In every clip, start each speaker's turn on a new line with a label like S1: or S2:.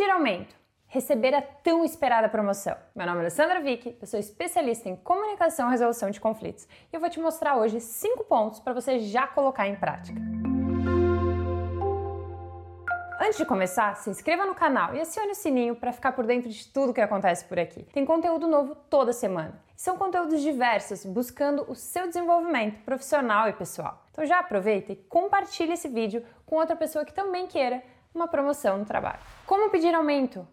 S1: pedir aumento? Receber a tão esperada promoção. Meu nome é Alessandra Vick, eu sou especialista em comunicação e resolução de conflitos e eu vou te mostrar hoje cinco pontos para você já colocar em prática. Antes de começar, se inscreva no canal e acione o sininho para ficar por dentro de tudo que acontece por aqui. Tem conteúdo novo toda semana. São conteúdos diversos, buscando o seu desenvolvimento profissional e pessoal. Então já aproveita e compartilhe esse vídeo com outra pessoa que também queira uma promoção no trabalho. Como pedir aumento?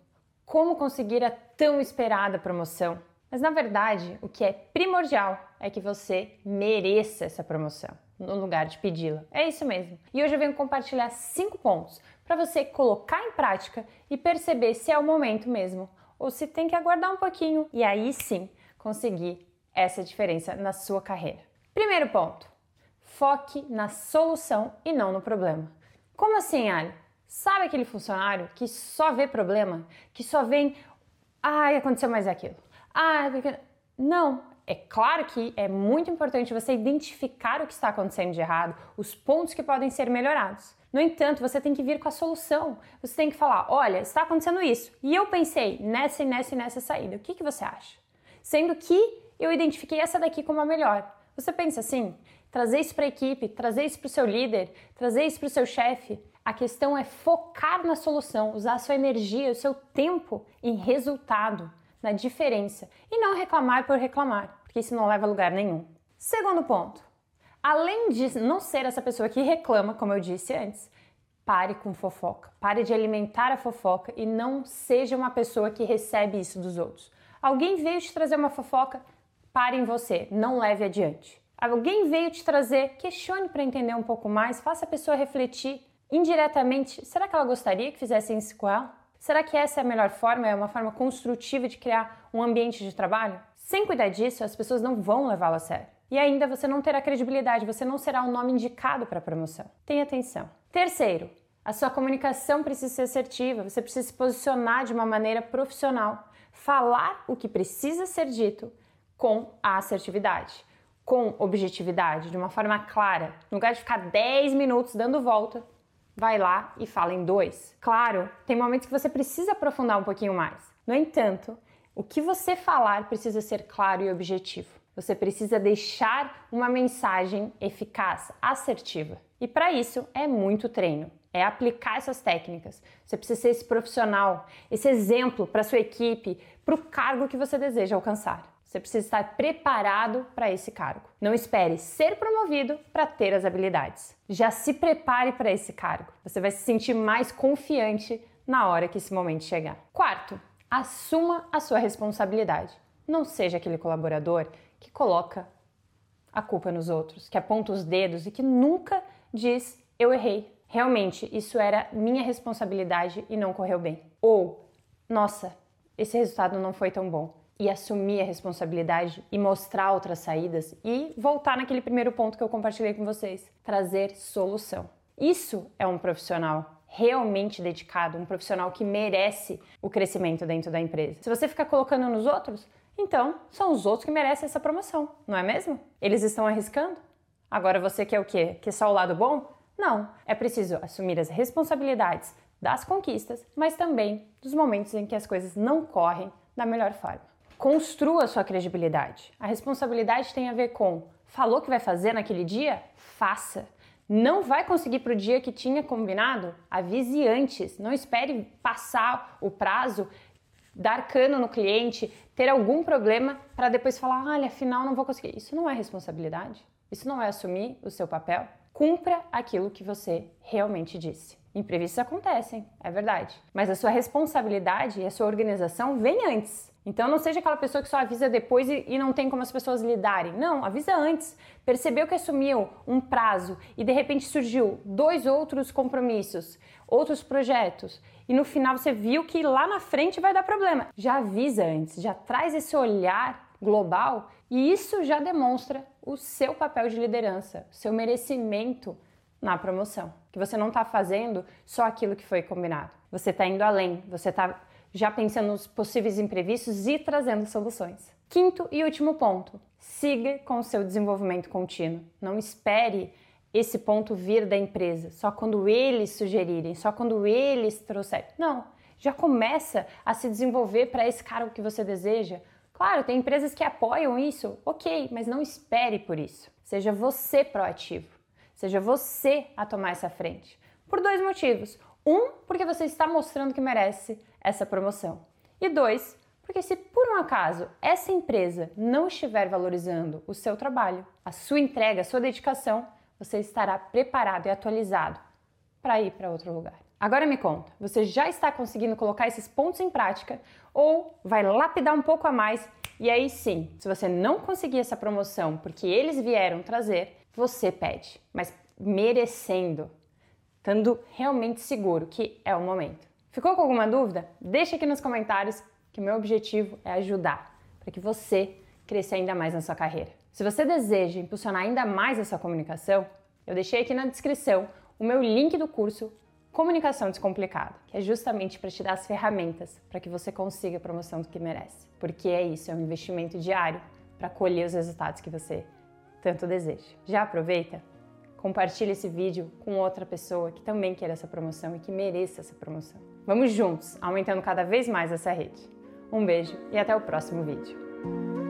S1: Como conseguir a tão esperada promoção? Mas na verdade, o que é primordial é que você mereça essa promoção no lugar de pedi-la. É isso mesmo. E hoje eu venho compartilhar cinco pontos para você colocar em prática e perceber se é o momento mesmo ou se tem que aguardar um pouquinho e aí sim conseguir essa diferença na sua carreira. Primeiro ponto: foque na solução e não no problema. Como assim, Ali? Sabe aquele funcionário que só vê problema, que só vem, ai, aconteceu mais aquilo. Ah, porque... não, é claro que é muito importante você identificar o que está acontecendo de errado, os pontos que podem ser melhorados. No entanto, você tem que vir com a solução. Você tem que falar: olha, está acontecendo isso. E eu pensei nessa e nessa e nessa saída. O que, que você acha? Sendo que eu identifiquei essa daqui como a melhor. Você pensa assim? Trazer isso para a equipe, trazer isso para o seu líder, trazer isso para o seu chefe. A questão é focar na solução, usar sua energia, o seu tempo em resultado na diferença e não reclamar por reclamar, porque isso não leva a lugar nenhum. Segundo ponto, além de não ser essa pessoa que reclama, como eu disse antes, pare com fofoca. Pare de alimentar a fofoca e não seja uma pessoa que recebe isso dos outros. Alguém veio te trazer uma fofoca, pare em você, não leve adiante. Alguém veio te trazer, questione para entender um pouco mais, faça a pessoa refletir indiretamente. Será que ela gostaria que fizessem isso com ela? Será que essa é a melhor forma? É uma forma construtiva de criar um ambiente de trabalho? Sem cuidar disso, as pessoas não vão levá-lo a sério. E ainda você não terá credibilidade, você não será o nome indicado para a promoção. Tenha atenção. Terceiro, a sua comunicação precisa ser assertiva, você precisa se posicionar de uma maneira profissional. Falar o que precisa ser dito com a assertividade, com objetividade, de uma forma clara. No lugar de ficar 10 minutos dando volta, vai lá e fala em dois. Claro, tem momentos que você precisa aprofundar um pouquinho mais. No entanto, o que você falar precisa ser claro e objetivo. Você precisa deixar uma mensagem eficaz, assertiva. E para isso é muito treino. É aplicar essas técnicas. Você precisa ser esse profissional, esse exemplo para sua equipe, para o cargo que você deseja alcançar. Você precisa estar preparado para esse cargo. Não espere ser promovido para ter as habilidades. Já se prepare para esse cargo. Você vai se sentir mais confiante na hora que esse momento chegar. Quarto, assuma a sua responsabilidade. Não seja aquele colaborador que coloca a culpa nos outros, que aponta os dedos e que nunca diz eu errei. Realmente, isso era minha responsabilidade e não correu bem. Ou, nossa, esse resultado não foi tão bom e assumir a responsabilidade e mostrar outras saídas e voltar naquele primeiro ponto que eu compartilhei com vocês, trazer solução. Isso é um profissional realmente dedicado, um profissional que merece o crescimento dentro da empresa. Se você ficar colocando nos outros, então são os outros que merecem essa promoção, não é mesmo? Eles estão arriscando? Agora você quer o quê? Quer só o lado bom? Não, é preciso assumir as responsabilidades das conquistas, mas também dos momentos em que as coisas não correm da melhor forma. Construa sua credibilidade. A responsabilidade tem a ver com falou que vai fazer naquele dia? Faça. Não vai conseguir para o dia que tinha combinado? Avise antes. Não espere passar o prazo, dar cano no cliente, ter algum problema para depois falar: olha, afinal não vou conseguir. Isso não é responsabilidade. Isso não é assumir o seu papel. Cumpra aquilo que você realmente disse. Imprevistos acontecem, é verdade. Mas a sua responsabilidade e a sua organização vem antes. Então não seja aquela pessoa que só avisa depois e, e, não tem como as pessoas lidarem. Não, avisa antes. Percebeu que assumiu um prazo e de repente surgiu dois outros compromissos, outros projetos, e no final você viu que lá na frente vai dar problema. Já avisa antes, já traz esse olhar global e isso já demonstra o seu papel de liderança, seu merecimento na promoção. Que você não está fazendo só aquilo que foi combinado. Você está indo além, você está já pensando nos possíveis imprevistos e trazendo soluções. Quinto e último ponto: siga com o seu desenvolvimento contínuo. Não espere esse ponto vir da empresa só quando eles sugerirem, só quando eles trouxerem. Não, Já começa a se desenvolver para esse cargo que você deseja? Claro, tem empresas que apoiam isso, ok, mas não espere por isso. Seja você proativo. Seja você a tomar essa frente. Por dois motivos. Um, porque você está mostrando que merece essa promoção. E dois, porque se por um acaso essa empresa não estiver valorizando o seu trabalho, a sua entrega, a sua dedicação, você estará preparado e atualizado para ir para outro lugar. Agora me conta, você já está conseguindo colocar esses pontos em prática ou vai lapidar um pouco a mais e aí sim, se você não conseguir essa promoção porque eles vieram trazer, você pede, mas merecendo, estando realmente seguro que é o momento. Ficou com alguma dúvida? Deixa aqui nos comentários que meu objetivo é ajudar para que você cresça ainda mais na sua carreira. Se você deseja impulsionar ainda mais a sua comunicação, eu deixei aqui na descrição o meu link do curso Comunicação Descomplicada, que é justamente para te dar as ferramentas para que você consiga a promoção do que merece. Porque é isso, é um investimento diário para colher os resultados que você tanto deseja. Já aproveita? Compartilhe esse vídeo com outra pessoa que também quer essa promoção e que mereça essa promoção. Vamos juntos, aumentando cada vez mais essa rede. Um beijo e até o próximo vídeo.